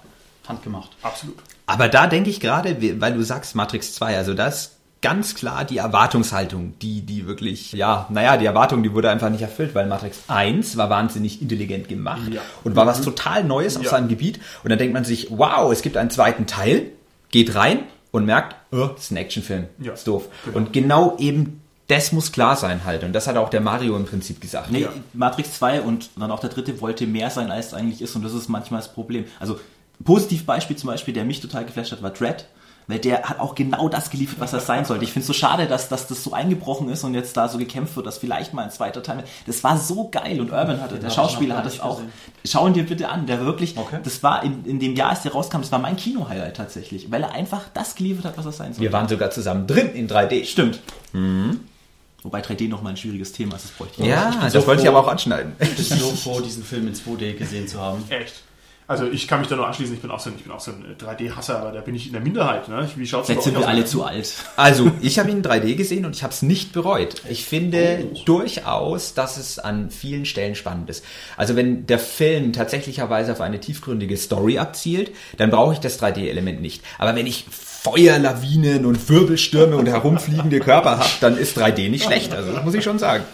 handgemacht. Absolut. Aber da denke ich gerade, weil du sagst Matrix 2, also das ganz klar die Erwartungshaltung, die, die wirklich, ja, naja, die Erwartung, die wurde einfach nicht erfüllt, weil Matrix 1 war wahnsinnig intelligent gemacht Ja. und war was total Neues auf Ja. seinem Gebiet. Und dann denkt man sich, wow, es gibt einen zweiten Teil, geht rein und merkt, oh, ist ein Actionfilm, Ja. ist doof. Genau. Und genau eben das muss klar sein halt. Und das hat auch der Mario im Prinzip gesagt. Nee, Ja. Matrix 2 und dann auch der dritte wollte mehr sein, als es eigentlich ist und das ist manchmal das Problem. Also Positivbeispiel zum Beispiel, der mich total geflasht hat, war Dread. Weil der hat auch genau das geliefert, was er sein sollte. Ich finde es so schade, dass, dass das so eingebrochen ist und jetzt da so gekämpft wird, dass vielleicht mal ein zweiter Teil. Das war so geil und Urban hatte, der ich Schauspieler hat es nicht auch. gesehen. Schau ihn dir bitte an, der wirklich, Okay. das war in, in dem Jahr, als der rauskam, das war mein Kino-Highlight tatsächlich, weil er einfach das geliefert hat, was er sein sollte. Wir waren sogar zusammen drin in 3D. Stimmt. Wobei 3D nochmal ein schwieriges Thema ist, das bräuchte ich Ja, bin das so wollte ich froh. aber auch anschneiden. Ich bin so froh, diesen Film in 2D gesehen zu haben. Echt. Also ich kann mich da nur anschließen, ich bin auch so ein, ich bin auch so ein 3D-Hasser, aber da bin ich in der Minderheit. Ne? Wie schaut's Vielleicht sind wir aus? alle zu alt. Also, ich habe ihn in 3D gesehen und ich habe es nicht bereut. Ich finde durchaus, dass es an vielen Stellen spannend ist. Also, wenn der Film tatsächlicherweise auf eine tiefgründige Story abzielt, dann brauche ich das 3D-Element nicht. Aber wenn ich Feuerlawinen und Wirbelstürme und herumfliegende Körper habe, dann ist 3D nicht schlecht. Also, das muss ich schon sagen.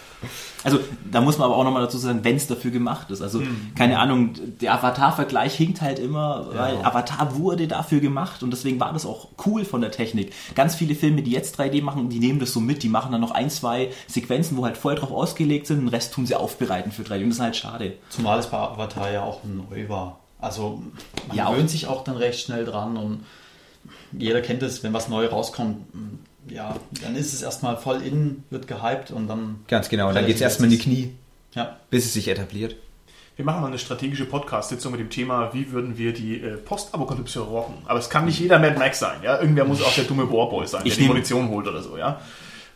Also da muss man aber auch nochmal dazu sagen, wenn es dafür gemacht ist. Also keine Ahnung, der Avatar-Vergleich hinkt halt immer, weil Avatar wurde dafür gemacht und deswegen war das auch cool von der Technik. Ganz viele Filme, die jetzt 3D machen, die nehmen das so mit, die machen dann noch ein, zwei Sequenzen, wo halt voll drauf ausgelegt sind, den Rest tun sie aufbereiten für 3D und das ist halt schade. Zumal es bei Avatar ja auch neu war. Also man Ja, auch- gewöhnt sich auch dann recht schnell dran und jeder kennt es, wenn was neu rauskommt, ja, dann ist es erstmal voll in, wird gehypt und dann. Ganz genau. Und dann geht es erstmal in die Knie, Ja, bis es sich etabliert. Wir machen mal eine strategische Podcast-Sitzung mit dem Thema, wie würden wir die äh, Postapokalypse rocken. Aber es kann nicht jeder Mad Max sein, ja. Irgendwer muss auch der dumme Warboy sein, Ich der die Munition holt oder so, ja.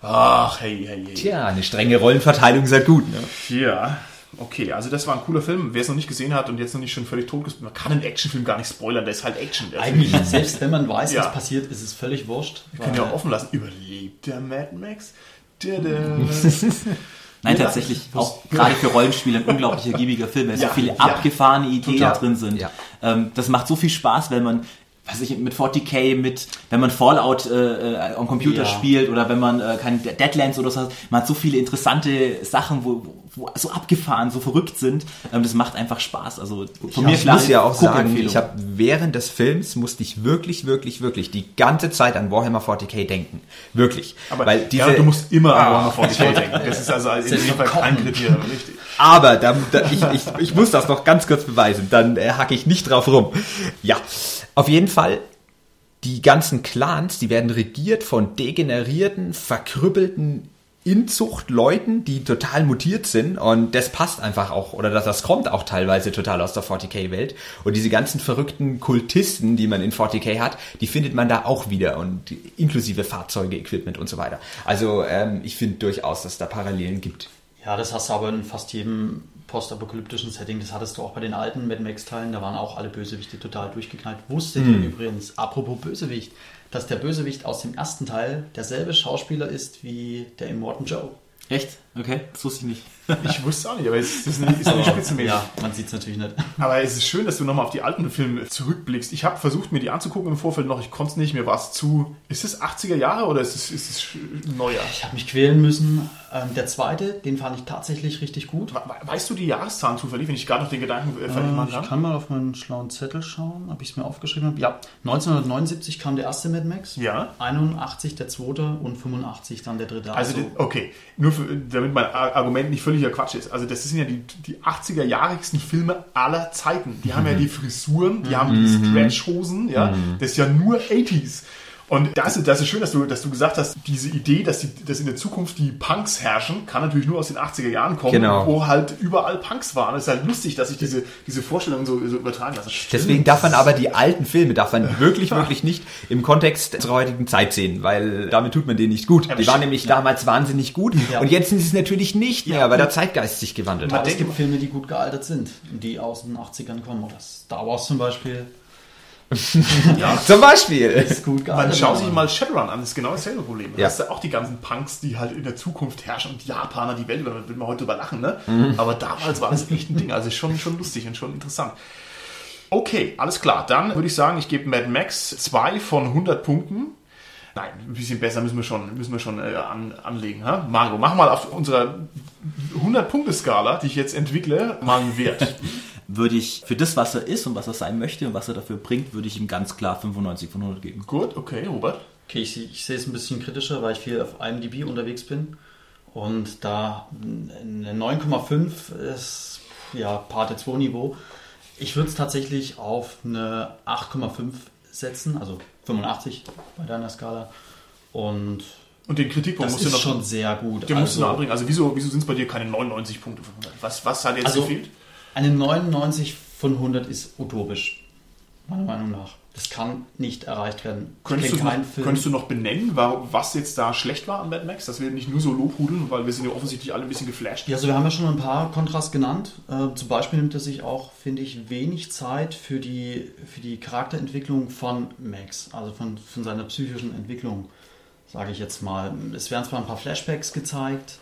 Ach, hey, hey, hey. Tja, eine strenge Rollenverteilung ist halt gut. Ne? Ja, okay, also das war ein cooler Film. Wer es noch nicht gesehen hat und jetzt noch nicht schon völlig tot ist, man kann einen Actionfilm gar nicht spoilern, der ist halt Action. Ist eigentlich, selbst wenn man weiß, Ja. was passiert, ist es völlig wurscht. Wir können ja auch offen lassen. Überlebt der Mad Max? [LAUGHS] Nein, Ja, tatsächlich auch gerade für Rollenspiele ein unglaublich ergiebiger Film, weil Ja, so viele abgefahrene Ideen da drin sind. Ähm, das macht so viel Spaß, wenn man weiß ich, mit 40k, mit, wenn man Fallout äh, äh, am Computer Ja. spielt oder wenn man äh, kein Deadlands oder so hat, man hat so viele interessante Sachen, wo, wo so abgefahren, so verrückt sind. Ähm, das macht einfach Spaß. Also von mir ich klar, muss ja auch sagen, ich habe während des Films musste ich wirklich, wirklich, wirklich die ganze Zeit an Warhammer 40k denken. Wirklich. Aber Weil diese, ja, du musst immer an Ah. Warhammer 40k denken. Das ist also in dem Fall kein. Kriterium, richtig. Aber da, da, ich, ich, ich muss das noch ganz kurz beweisen, dann äh, hacke ich nicht drauf rum. Ja, auf jeden Fall, die ganzen Clans, die werden regiert von degenerierten, verkrüppelten Inzuchtleuten, die total mutiert sind und das passt einfach auch, oder das, das kommt auch teilweise total aus der 40k-Welt und diese ganzen verrückten Kultisten, die man in 40k hat, die findet man da auch wieder und inklusive Fahrzeuge, Equipment und so weiter. Also ähm, ich finde durchaus, dass da Parallelen gibt. Ja, das hast du aber in fast jedem postapokalyptischen Setting. Das hattest du auch bei den alten Mad Max-Teilen. Da waren auch alle Bösewichte total durchgeknallt. Wusstet Hm. ihr übrigens, apropos Bösewicht, dass der Bösewicht aus dem ersten Teil derselbe Schauspieler ist wie der Immortan Joe? Echt? Okay, das wusste ich nicht. Ich wusste auch nicht, aber es ist, ist nicht, ist nicht spitzenmäßig. Ja, man sieht es natürlich nicht. Aber es ist schön, dass du nochmal auf die alten Filme zurückblickst. Ich habe versucht, mir die anzugucken im Vorfeld noch. Ich konnte es nicht. Mir war es zu. Ist es 80er Jahre oder ist es, ist es neuer? Ich habe mich quälen müssen. Ähm, der zweite, den fand ich tatsächlich richtig gut. We- we- Weißt du die Jahreszahlen zufällig, wenn ich gerade noch den Gedanken äh, fertig Äh, machen ich kann? kann mal auf meinen schlauen Zettel schauen, ob ich es mir aufgeschrieben habe. Ja, 1979 kam der erste Mad Max, Ja. 81 der zweite und 85 dann der dritte. Also, die- okay, nur für, damit mein Ar- Argument nicht völliger Quatsch ist. Also, das sind ja die, die 80er-jahrigsten Filme aller Zeiten. Die haben ja die Frisuren, die haben die Stretchhosen, ja. Das ist ja nur 80s. Und das ist, das ist schön, dass du, dass du gesagt hast, diese Idee, dass, die, dass in der Zukunft die Punks herrschen, kann natürlich nur aus den 80er Jahren kommen, Genau. wo halt überall Punks waren. Es ist halt lustig, dass sich diese, diese Vorstellung so, so übertragen lassen. Deswegen darf man aber die alten Filme, darf man wirklich, wirklich nicht im Kontext unserer heutigen Zeit sehen, weil damit tut man denen nicht gut. Die waren nämlich damals wahnsinnig gut Ja. und jetzt sind sie es natürlich nicht mehr, weil der Zeitgeist sich gewandelt Aber hat. es gibt Filme, die gut gealtert sind, die aus den 80ern kommen. Oder Star Wars zum Beispiel. [LAUGHS] Zum Beispiel. Ist gut Man schaut sich mal Shadowrun an, das ist genau dasselbe Problem. Da Ja. hast du auch die ganzen Punks, die halt in der Zukunft herrschen und die Japaner die Welt über, da will man heute drüber lachen, ne? Mhm. Aber damals war das echt ein Ding, also schon, schon lustig und schon interessant. Okay, alles klar. Dann würde ich sagen, ich gebe Mad Max 2 von 100 Punkten. Nein, ein bisschen besser müssen wir schon, müssen wir schon äh, an, anlegen. Ha? Marco, mach mal auf unserer 100-Punkte-Skala, die ich jetzt entwickle, mal einen Wert. [LAUGHS] Würde ich für das, was er ist und was er sein möchte und was er dafür bringt, würde ich ihm ganz klar 95 von 100 geben. Gut, okay, Robert. Okay, ich, ich sehe es ein bisschen kritischer, weil ich viel auf IMDb unterwegs bin. Und da eine 9,5 ist ja Parte 2 Niveau. Ich würde es tatsächlich auf eine 8,5 setzen, also 85 bei deiner Skala. Und Und den Kritikpunkt das musst du ist noch, schon sehr gut. den musst du noch Also, anbringen. Also wieso, wieso sind es bei dir keine 99 Punkte von 100? Was, was hat jetzt Also- gefehlt? Eine 99 von 100 ist utopisch, meiner Meinung nach. Das kann nicht erreicht werden. Könntest du, noch, könntest du noch benennen, wa- was jetzt da schlecht war an Mad Max? Dass wir nicht nur so lobhudeln, weil wir sind ja offensichtlich alle ein bisschen geflasht. Ja, also wir haben ja schon ein paar Kontrast genannt. Äh, zum Beispiel nimmt er sich auch, finde ich, wenig Zeit für die, für die Charakterentwicklung von Max, also von, von seiner psychischen Entwicklung, sage ich jetzt mal. Es werden zwar ein paar Flashbacks gezeigt,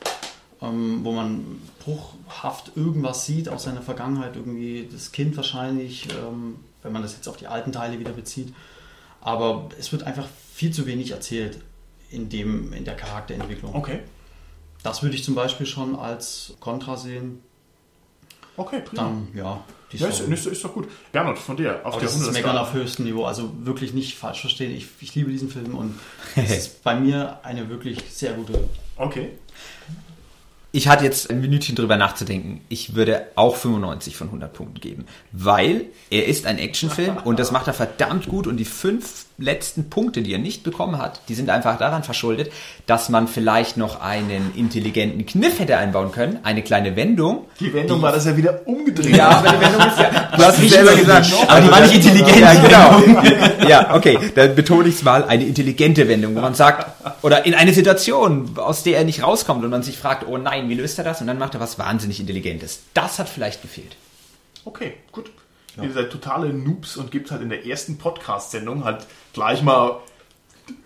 ähm, wo man bruchhaft irgendwas sieht aus seiner Vergangenheit, irgendwie das Kind wahrscheinlich, ähm, wenn man das jetzt auf die alten Teile wieder bezieht. Aber es wird einfach viel zu wenig erzählt in, dem, in der Charakterentwicklung. Okay. das würde ich zum Beispiel schon als Kontra sehen. Okay, prima. Dann, ja, die ja, ist, ist, ist doch gut. Bernhard, von dir. Auf Aber der das ist 100 Meckern Skala. auf höchstem Niveau, also wirklich nicht falsch verstehen. Ich, ich liebe diesen Film und [LAUGHS] es ist bei mir eine wirklich sehr gute. Okay. Ich hatte jetzt ein Minütchen drüber nachzudenken. Ich würde auch 95 von 100 Punkten geben, weil er ist ein Actionfilm und das macht er verdammt gut und die fünf letzten Punkte, die er nicht bekommen hat, die sind einfach daran verschuldet, dass man vielleicht noch einen intelligenten Kniff hätte einbauen können, eine kleine Wendung. Die Wendung war das ja wieder umgedreht. Ja, aber die Wendung ist ja, du hast es selber gesagt. Aber die war nicht intelligent. Ja, genau. [LAUGHS] ja, okay, dann betone ich es mal, eine intelligente Wendung, wo man sagt, oder in eine Situation, aus der er nicht rauskommt und man sich fragt, oh nein, wie löst er das? Und dann macht er was wahnsinnig Intelligentes. Das hat vielleicht gefehlt. Okay, gut. Ihr seid totale Noobs und gebt halt in der ersten Podcast-Sendung halt gleich mal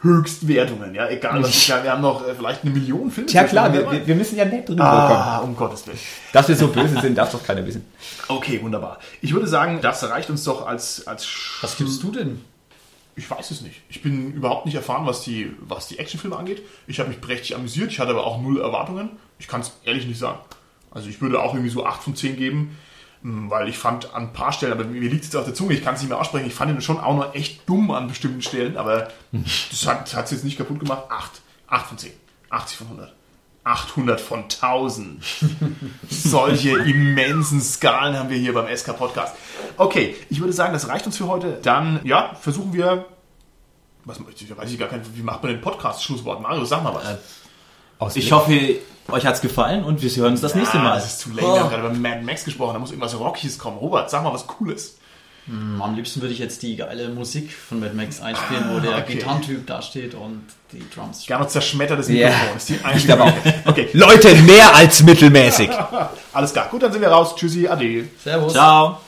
Höchstwertungen. Ja, egal was [LAUGHS] ich sage. Wir haben noch äh, vielleicht eine Million Filme. Tja klar, wir, wir, müssen ja nett drüber kommen. Ah, um Gottes Willen. Dass wir so böse sind, darf doch keiner wissen. Okay, wunderbar. Ich würde sagen, das reicht uns doch als, als Was gibst du denn? Ich weiß es nicht. Ich bin überhaupt nicht erfahren, was die, was die Actionfilme angeht. Ich habe mich prächtig amüsiert. Ich hatte aber auch null Erwartungen. Ich kann es ehrlich nicht sagen. Also ich würde auch irgendwie so 8 von 10 geben, weil ich fand an ein paar Stellen, aber mir liegt es auf der Zunge, ich kann es nicht mehr aussprechen, ich fand ihn schon auch noch echt dumm an bestimmten Stellen, aber das hat es jetzt nicht kaputt gemacht. 8. 8 von 10. 80 von 100. 800 von 1000. Solche immensen Skalen haben wir hier beim SK Podcast. Okay, ich würde sagen, das reicht uns für heute. Dann, ja, versuchen wir. Was ich weiß ich gar nicht, wie macht man den Podcast-Schlusswort? Mario, sag mal was. Aus Ich hoffe, euch hat's gefallen und wir hören uns das nächste Ah, Mal. Das ist zu lame. Wir haben gerade über Mad Max gesprochen. Da muss irgendwas Rockiges kommen. Robert, sag mal was Cooles. Am liebsten würde ich jetzt die geile Musik von Mad Max einspielen, wo der [LAUGHS] okay. Gitarrentyp da steht und die Drums. Gerne zerschmettert das Ja. Mikrofon. Das ist die Ich einzige glaube auch. Okay, Leute, mehr als mittelmäßig. [LAUGHS] alles klar. Gut, dann sind wir raus. Tschüssi, ade. Servus. Ciao.